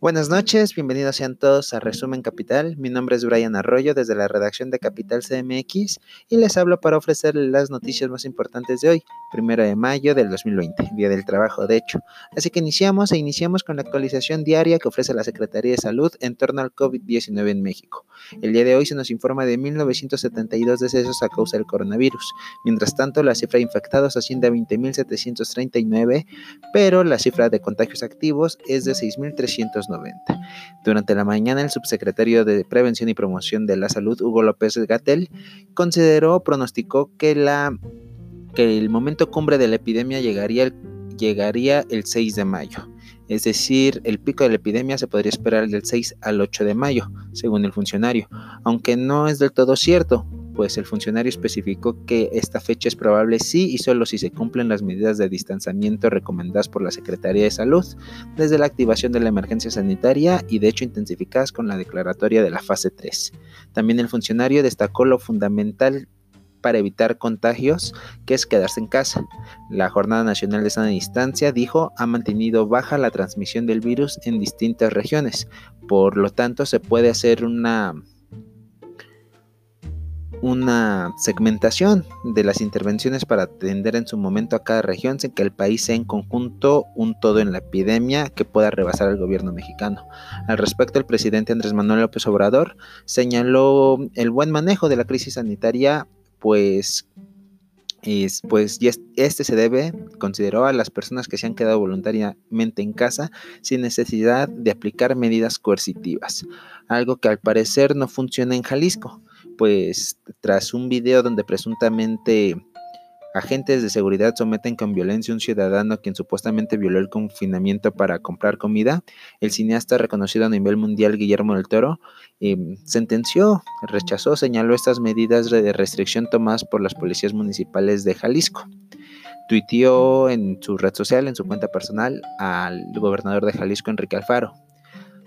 Buenas noches, bienvenidos sean todos a Resumen Capital. Mi nombre es Brian Arroyo desde la redacción de Capital CMX y les hablo para ofrecerles las noticias más importantes de hoy, primero de mayo del 2020, Día del Trabajo de hecho. Así que iniciamos e iniciamos con la actualización diaria que ofrece la Secretaría de Salud en torno al COVID-19 en México. El día de hoy se nos informa de 1972 decesos a causa del coronavirus. Mientras tanto, la cifra de infectados asciende a 20.739, pero la cifra de contagios activos es de 6.300 durante la mañana, el subsecretario de Prevención y Promoción de la Salud, Hugo López Gatel, consideró, pronosticó que, la, que el momento cumbre de la epidemia llegaría el, llegaría el 6 de mayo. Es decir, el pico de la epidemia se podría esperar del 6 al 8 de mayo, según el funcionario, aunque no es del todo cierto, pues el funcionario especificó que esta fecha es probable sí y solo si se cumplen las medidas de distanciamiento recomendadas por la Secretaría de Salud desde la activación de la emergencia sanitaria y de hecho intensificadas con la declaratoria de la fase 3. También el funcionario destacó lo fundamental para evitar contagios, que es quedarse en casa. La Jornada Nacional de Sana Distancia dijo ha mantenido baja la transmisión del virus en distintas regiones, por lo tanto se puede hacer una una segmentación de las intervenciones para atender en su momento a cada región sin que el país sea en conjunto un todo en la epidemia que pueda rebasar al gobierno mexicano. Al respecto, el presidente Andrés Manuel López Obrador señaló el buen manejo de la crisis sanitaria, pues pues este se debe, consideró a las personas que se han quedado voluntariamente en casa sin necesidad de aplicar medidas coercitivas, algo que al parecer no funciona en Jalisco pues tras un video donde presuntamente agentes de seguridad someten con violencia a un ciudadano quien supuestamente violó el confinamiento para comprar comida, el cineasta reconocido a nivel mundial Guillermo del Toro em, sentenció, rechazó, señaló estas medidas de restricción tomadas por las policías municipales de Jalisco. Tuiteó en su red social, en su cuenta personal, al gobernador de Jalisco, Enrique Alfaro.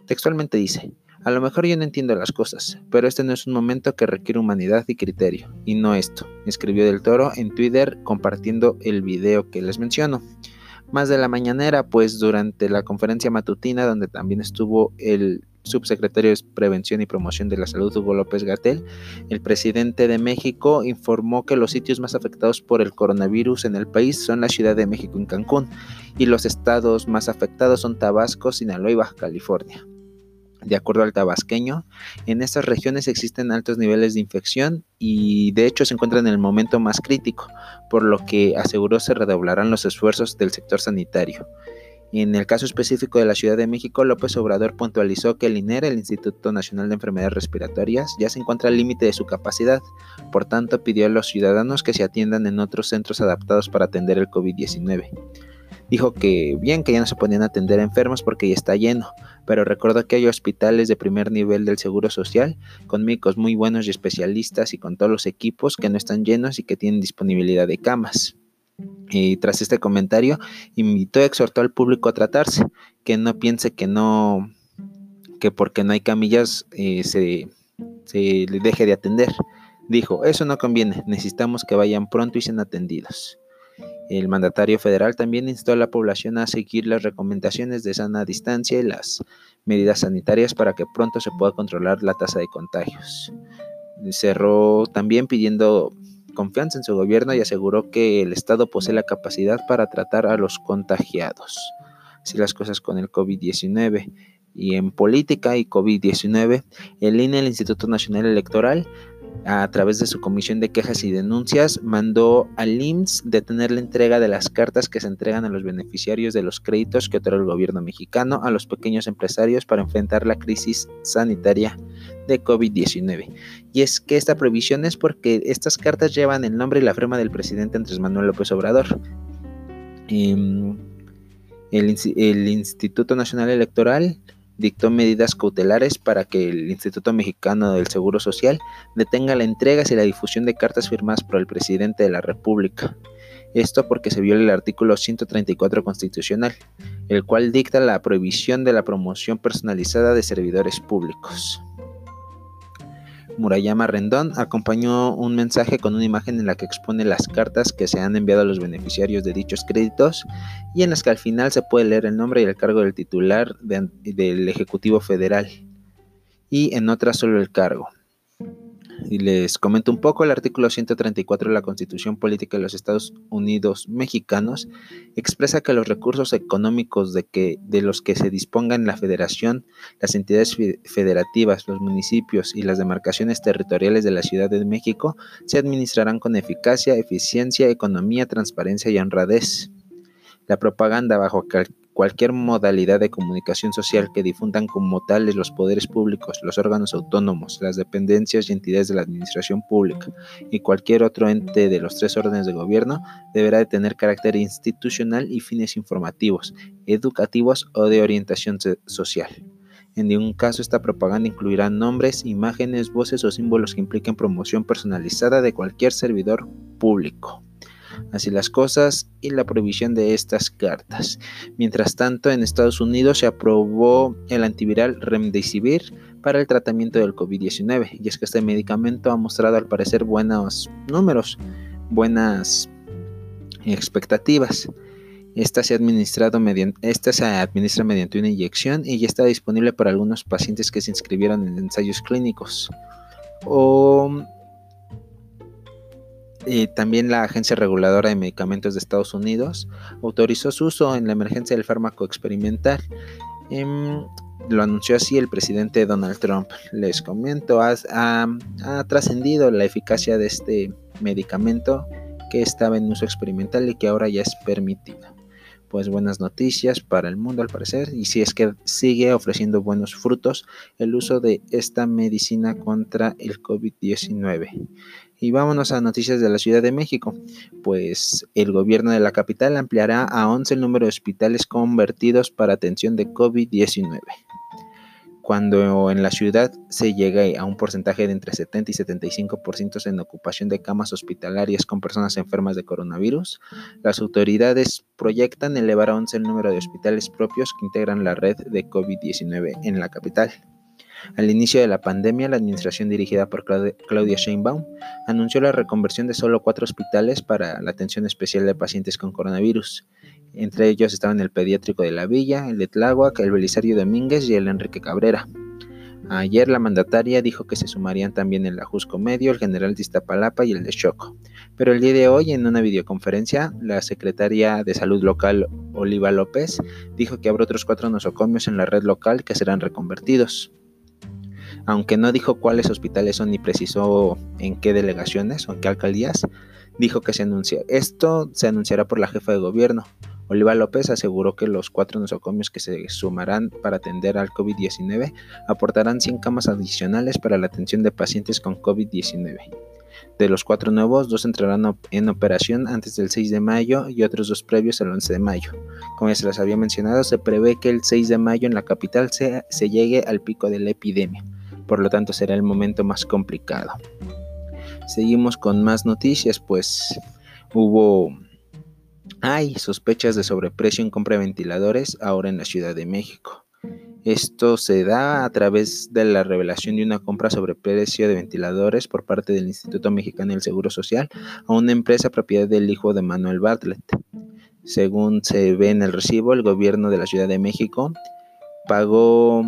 Textualmente dice, a lo mejor yo no entiendo las cosas, pero este no es un momento que requiere humanidad y criterio, y no esto, escribió Del Toro en Twitter compartiendo el video que les menciono. Más de la mañanera, pues durante la conferencia matutina donde también estuvo el subsecretario de Prevención y Promoción de la Salud, Hugo López Gatel, el presidente de México informó que los sitios más afectados por el coronavirus en el país son la Ciudad de México y Cancún, y los estados más afectados son Tabasco, Sinaloa y Baja California. De acuerdo al tabasqueño, en estas regiones existen altos niveles de infección y de hecho se encuentran en el momento más crítico, por lo que aseguró se redoblarán los esfuerzos del sector sanitario. En el caso específico de la Ciudad de México, López Obrador puntualizó que el INER, el Instituto Nacional de Enfermedades Respiratorias, ya se encuentra al límite de su capacidad. Por tanto, pidió a los ciudadanos que se atiendan en otros centros adaptados para atender el COVID-19. Dijo que bien que ya no se podían atender enfermos porque ya está lleno, pero recordó que hay hospitales de primer nivel del Seguro Social, con médicos muy buenos y especialistas y con todos los equipos que no están llenos y que tienen disponibilidad de camas. Y tras este comentario, invitó y exhortó al público a tratarse, que no piense que no, que porque no hay camillas eh, se, se deje de atender. Dijo, eso no conviene, necesitamos que vayan pronto y sean atendidos. El mandatario federal también instó a la población a seguir las recomendaciones de sana distancia y las medidas sanitarias para que pronto se pueda controlar la tasa de contagios. Cerró también pidiendo confianza en su gobierno y aseguró que el Estado posee la capacidad para tratar a los contagiados. Así las cosas con el COVID-19 y en política y COVID-19, el INE, el Instituto Nacional Electoral, a través de su comisión de quejas y denuncias, mandó al IMSS detener la entrega de las cartas que se entregan a los beneficiarios de los créditos que otorga el gobierno mexicano a los pequeños empresarios para enfrentar la crisis sanitaria de COVID-19. Y es que esta prohibición es porque estas cartas llevan el nombre y la firma del presidente Andrés Manuel López Obrador. Em, el Instituto Nacional Electoral dictó medidas cautelares para que el Instituto Mexicano del Seguro Social detenga la entrega y la difusión de cartas firmadas por el presidente de la República. Esto porque se viola el artículo 134 constitucional, el cual dicta la prohibición de la promoción personalizada de servidores públicos. Murayama Rendón acompañó un mensaje con una imagen en la que expone las cartas que se han enviado a los beneficiarios de dichos créditos y en las que al final se puede leer el nombre y el cargo del titular del Ejecutivo Federal y en otras solo el cargo. Y les comento un poco, el artículo 134 de la Constitución Política de los Estados Unidos Mexicanos expresa que los recursos económicos de, que, de los que se disponga en la federación, las entidades federativas, los municipios y las demarcaciones territoriales de la Ciudad de México se administrarán con eficacia, eficiencia, economía, transparencia y honradez. La propaganda bajo cualquier modalidad de comunicación social que difundan como tales los poderes públicos, los órganos autónomos, las dependencias y entidades de la administración pública y cualquier otro ente de los tres órdenes de gobierno deberá de tener carácter institucional y fines informativos, educativos o de orientación social. En ningún caso esta propaganda incluirá nombres, imágenes, voces o símbolos que impliquen promoción personalizada de cualquier servidor público así las cosas y la prohibición de estas cartas. Mientras tanto, en Estados Unidos se aprobó el antiviral Remdesivir para el tratamiento del COVID-19 y es que este medicamento ha mostrado al parecer buenos números, buenas expectativas. Esta se, administra mediante una inyección y ya está disponible para algunos pacientes que se inscribieron en ensayos clínicos. O y también la Agencia Reguladora de Medicamentos de Estados Unidos autorizó su uso en la emergencia del fármaco experimental. Em, lo anunció así el presidente Donald Trump. Les comento, ha trascendido la eficacia de este medicamento que estaba en uso experimental y que ahora ya es permitido. Pues buenas noticias para el mundo al parecer y si es que sigue ofreciendo buenos frutos el uso de esta medicina contra el COVID-19. Y vámonos a noticias de la Ciudad de México. Pues el gobierno de la capital ampliará a 11 el número de hospitales convertidos para atención de COVID-19. Cuando en la ciudad se llegue a un porcentaje de entre 70 y 75% en ocupación de camas hospitalarias con personas enfermas de coronavirus, las autoridades proyectan elevar a 11 el número de hospitales propios que integran la red de COVID-19 en la capital. Al inicio de la pandemia, la administración dirigida por Claudia Sheinbaum anunció la reconversión de solo cuatro hospitales para la atención especial de pacientes con coronavirus. Entre ellos estaban el pediátrico de la Villa, el de Tláhuac, el Belisario Domínguez y el Enrique Cabrera. Ayer la mandataria dijo que se sumarían también el Ajusco Medio, el General de Iztapalapa y el de Choco. Pero el día de hoy, en una videoconferencia, la secretaria de Salud local, Oliva López, dijo que habrá otros cuatro nosocomios en la red local que serán reconvertidos aunque no dijo cuáles hospitales son ni precisó en qué delegaciones o en qué alcaldías, dijo que se anuncia. Esto se anunciará por la jefa de gobierno. Oliva López aseguró que los cuatro nosocomios que se sumarán para atender al COVID-19 aportarán 100 camas adicionales para la atención de pacientes con COVID-19. De los cuatro nuevos, dos entrarán en operación antes del 6 de mayo y otros dos previos al 11 de mayo. Como ya se les había mencionado, se prevé que el 6 de mayo en la capital se, se llegue al pico de la epidemia por lo tanto será el momento más complicado. Seguimos con más noticias, pues hubo... Hay sospechas de sobreprecio en compra de ventiladores ahora en la Ciudad de México. Esto se da a través de la revelación de una compra sobre precio de ventiladores por parte del Instituto Mexicano del Seguro Social a una empresa propiedad del hijo de Manuel Bartlett. Según se ve en el recibo, el gobierno de la Ciudad de México pagó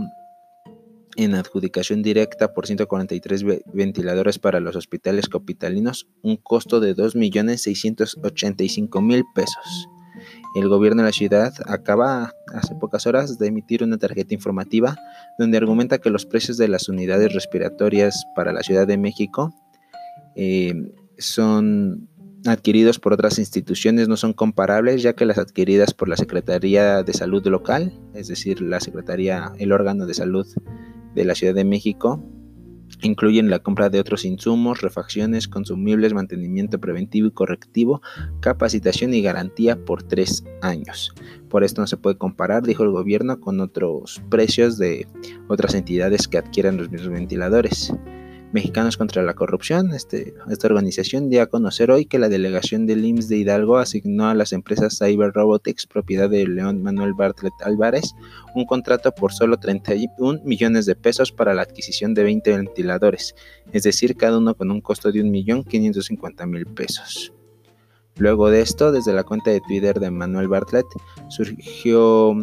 en adjudicación directa por 143 ventiladores para los hospitales capitalinos, un costo de 2.685.000 pesos. El gobierno de la ciudad acaba hace pocas horas de emitir una tarjeta informativa donde argumenta que los precios de las unidades respiratorias para la Ciudad de México eh, son adquiridos por otras instituciones no son comparables ya que las adquiridas por la Secretaría de Salud local, es decir, la Secretaría, el órgano de salud de la Ciudad de México incluyen la compra de otros insumos, refacciones, consumibles, mantenimiento preventivo y correctivo, capacitación y garantía por tres años. Por esto no se puede comparar, dijo el gobierno, con otros precios de otras entidades que adquieran los mismos ventiladores. Mexicanos contra la Corrupción, este, esta organización dio a conocer hoy que la delegación del IMSS de Hidalgo asignó a las empresas Cyber Robotics, propiedad de León Manuel Bartlett Álvarez, un contrato por solo 31 millones de pesos para la adquisición de 20 ventiladores, es decir, cada uno con un costo de 1.550.000 pesos. Luego de esto, desde la cuenta de Twitter de Manuel Bartlett, surgió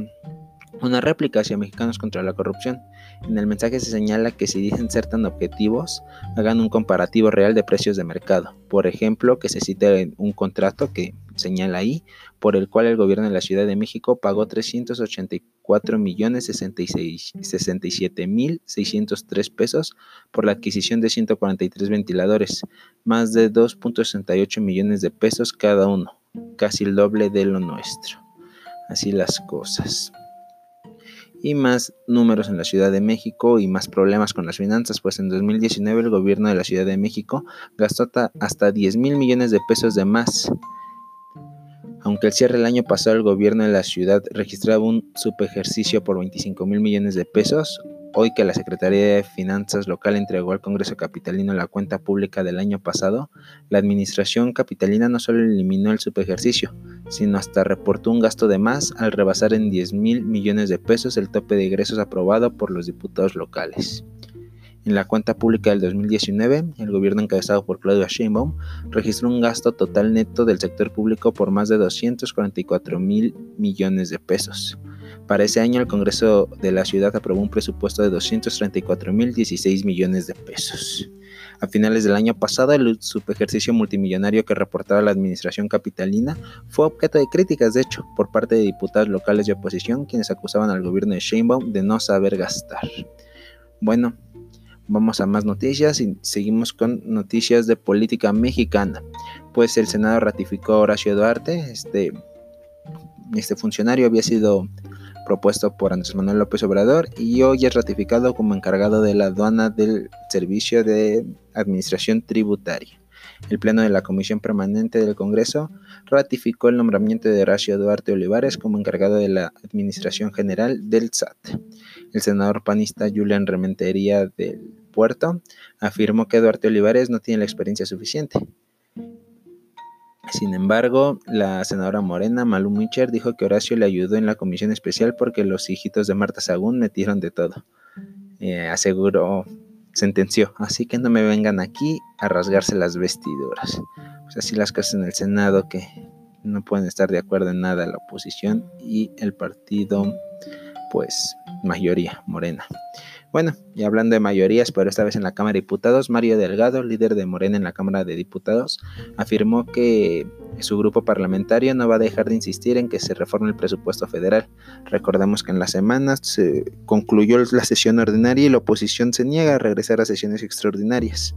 una réplica hacia Mexicanos contra la Corrupción. En el mensaje se señala que si dicen ser tan objetivos, hagan un comparativo real de precios de mercado. Por ejemplo, que se cite un contrato que señala ahí, por el cual el gobierno de la Ciudad de México pagó 384 millones 67 mil 603 pesos por la adquisición de 143 ventiladores, más de 2.68 millones de pesos cada uno, casi el doble de lo nuestro. Así las cosas y más números en la Ciudad de México y más problemas con las finanzas, pues en 2019 el gobierno de la Ciudad de México gastó hasta 10 mil millones de pesos de más. Aunque el cierre del año pasado el gobierno de la ciudad registraba un subejercicio por 25 mil millones de pesos, Hoy que la Secretaría de Finanzas Local entregó al Congreso Capitalino la cuenta pública del año pasado, la Administración Capitalina no solo eliminó el subejercicio, sino hasta reportó un gasto de más al rebasar en 10 mil millones de pesos el tope de ingresos aprobado por los diputados locales. En la cuenta pública del 2019, el gobierno encabezado por Claudio Sheinbaum registró un gasto total neto del sector público por más de 244 mil millones de pesos, para ese año el Congreso de la ciudad aprobó un presupuesto de 234.016 millones de pesos. A finales del año pasado, el subejercicio multimillonario que reportaba la administración capitalina fue objeto de críticas, de hecho, por parte de diputados locales de oposición, quienes acusaban al gobierno de Sheinbaum de no saber gastar. Bueno, vamos a más noticias y seguimos con noticias de política mexicana. Pues el Senado ratificó a Horacio Duarte, este, este funcionario había sido propuesto por Andrés Manuel López Obrador y hoy es ratificado como encargado de la aduana del Servicio de Administración Tributaria. El Pleno de la Comisión Permanente del Congreso ratificó el nombramiento de Horacio Duarte Olivares como encargado de la Administración General del SAT. El senador panista Julian Rementería del Puerto afirmó que Duarte Olivares no tiene la experiencia suficiente sin embargo, la senadora Morena, Malu Micher, dijo que Horacio le ayudó en la comisión especial porque los hijitos de Marta Sagún metieron de todo. Eh, aseguró, sentenció, así que no me vengan aquí a rasgarse las vestiduras. Pues así las cosas en el Senado que no pueden estar de acuerdo en nada la oposición y el partido, pues, mayoría, Morena. Bueno, y hablando de mayorías, pero esta vez en la Cámara de Diputados, Mario Delgado, líder de Morena en la Cámara de Diputados, afirmó que su grupo parlamentario no va a dejar de insistir en que se reforme el presupuesto federal. Recordemos que en las semanas se concluyó la sesión ordinaria y la oposición se niega a regresar a sesiones extraordinarias.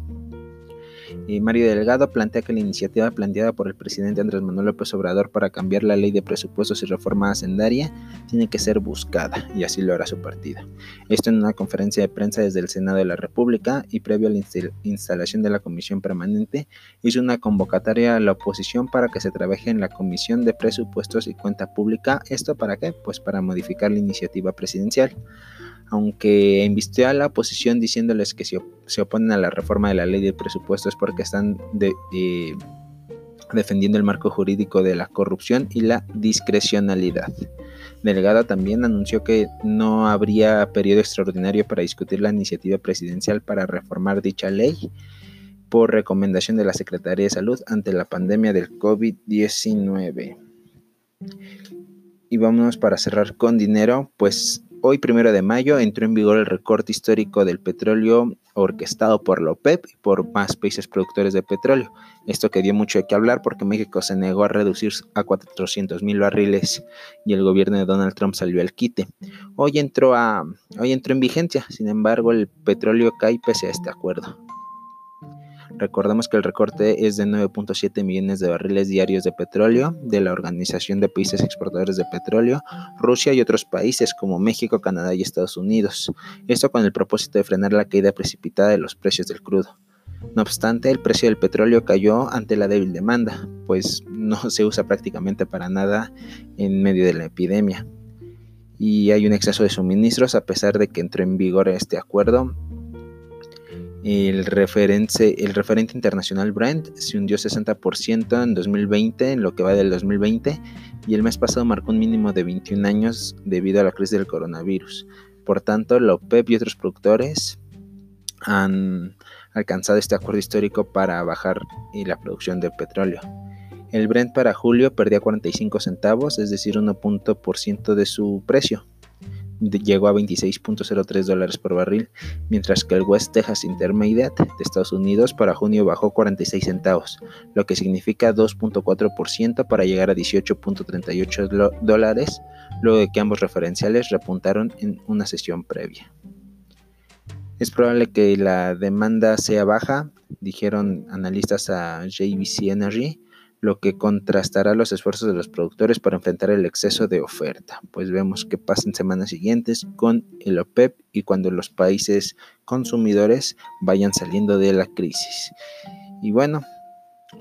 Mario Delgado plantea que la iniciativa planteada por el presidente Andrés Manuel López Obrador para cambiar la ley de presupuestos y reforma hacendaria tiene que ser buscada, y así lo hará su partido. Esto en una conferencia de prensa desde el Senado de la República y previo a la instalación de la comisión permanente, hizo una convocatoria a la oposición para que se trabaje en la comisión de presupuestos y cuenta pública. ¿Esto para qué? Pues para modificar la iniciativa presidencial aunque invistió a la oposición diciéndoles que si se oponen a la reforma de la ley de presupuestos porque están defendiendo el marco jurídico de la corrupción y la discrecionalidad. Delegada también anunció que no habría periodo extraordinario para discutir la iniciativa presidencial para reformar dicha ley por recomendación de la Secretaría de Salud ante la pandemia del COVID-19. Y vámonos para cerrar con dinero, pues hoy, primero de mayo, entró en vigor el recorte histórico del petróleo orquestado por la OPEP y por más países productores de petróleo. Esto que dio mucho de qué hablar porque México se negó a reducir a 400 mil barriles y el gobierno de Donald Trump salió al quite. Hoy entró, a, hoy entró en vigencia, sin embargo, el petróleo cae pese a este acuerdo. Recordemos que el recorte es de 9.7 millones de barriles diarios de petróleo de la Organización de Países Exportadores de Petróleo, Rusia y otros países como México, Canadá y Estados Unidos. Esto con el propósito de frenar la caída precipitada de los precios del crudo. No obstante, el precio del petróleo cayó ante la débil demanda, pues no se usa prácticamente para nada en medio de la epidemia. Y hay un exceso de suministros a pesar de que entró en vigor este acuerdo El, referente, internacional Brent se hundió 60% en 2020, en lo que va del 2020, y el mes pasado marcó un mínimo de 21 años debido a la crisis del coronavirus. Por tanto, la OPEP y otros productores han alcanzado este acuerdo histórico para bajar la producción de petróleo. El Brent para julio perdía 45 centavos, es decir, 1% de su precio llegó a 26.03 dólares por barril, mientras que el West Texas Intermediate de Estados Unidos para junio bajó 46 centavos, lo que significa 2.4% para llegar a 18.38 dólares, luego de que ambos referenciales repuntaron en una sesión previa. Es probable que la demanda sea baja, dijeron analistas a JVC Energy, lo que contrastará los esfuerzos de los productores para enfrentar el exceso de oferta. Pues vemos que pasan semanas siguientes con el OPEP y cuando los países consumidores vayan saliendo de la crisis. Y bueno,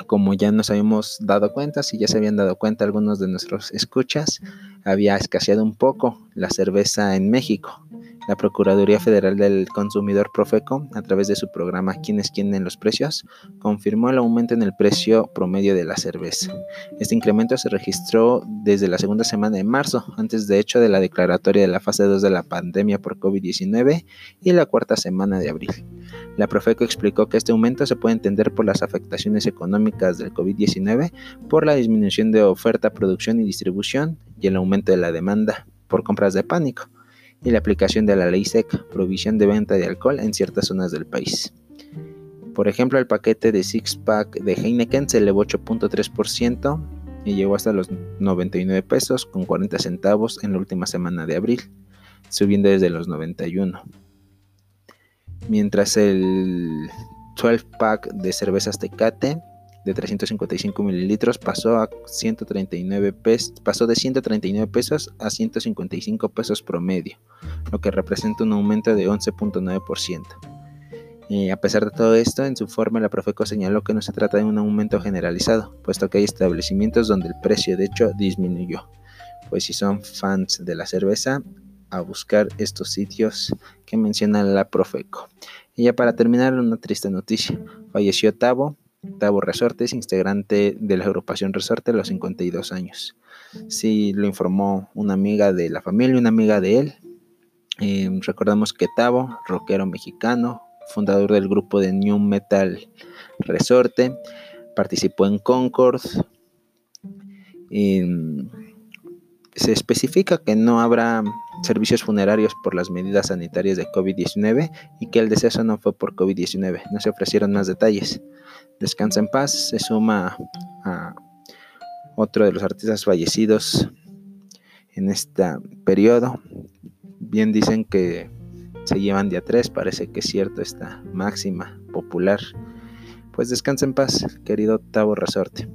como ya nos habíamos dado cuenta, si ya se habían dado cuenta algunos de nuestros escuchas, había escaseado un poco la cerveza en México. La Procuraduría Federal del Consumidor Profeco, a través de su programa Quienes quieren los precios, confirmó el aumento en el precio promedio de la cerveza. Este incremento se registró desde la segunda semana de marzo, antes de hecho de la declaratoria de la fase 2 de la pandemia por COVID-19 y la cuarta semana de abril. La Profeco explicó que este aumento se puede entender por las afectaciones económicas del COVID-19, por la disminución de oferta, producción y distribución y el aumento de la demanda por compras de pánico y la aplicación de la ley SEC, provisión de venta de alcohol en ciertas zonas del país. Por ejemplo, el paquete de six pack de Heineken se elevó 8.3% y llegó hasta los 99 pesos con 40 centavos en la última semana de abril, subiendo desde los 91. Mientras el 12 pack de cervezas Tecate de 355 mililitros pasó a 139 pesos, pasó de 139 pesos a 155 pesos promedio, lo que representa un aumento de 11.9%. Y a pesar de todo esto, en su informe la Profeco señaló que no se trata de un aumento generalizado, puesto que hay establecimientos donde el precio de hecho disminuyó. Pues si son fans de la cerveza, a buscar estos sitios que menciona la Profeco. Y ya para terminar, una triste noticia. Falleció Tavo, Tavo Resortes, integrante de la agrupación Resorte a los 52 años. Sí, lo informó una amiga de la familia, una amiga de él. Eh, recordamos que Tavo, rockero mexicano, fundador del grupo de New Metal Resorte, participó en Concord. Se especifica que no habrá servicios funerarios por las medidas sanitarias de COVID-19 y que el deceso no fue por COVID-19. No se ofrecieron más detalles. Descansa en paz, se suma a otro de los artistas fallecidos en este periodo. Bien dicen que se llevan día 3, parece que es cierto esta máxima popular. Pues descansa en paz, querido Tavo Resorte.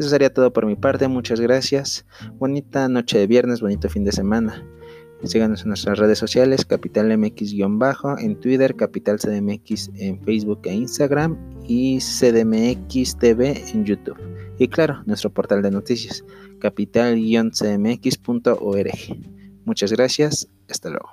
Eso sería todo por mi parte, muchas gracias. Bonita noche de viernes, bonito fin de semana. Síganos en nuestras redes sociales, Capital MX-bajo, en Twitter, Capital CDMX en Facebook e Instagram y CDMX TV en YouTube. Y claro, nuestro portal de noticias, capital-cdmx.org. Muchas gracias, hasta luego.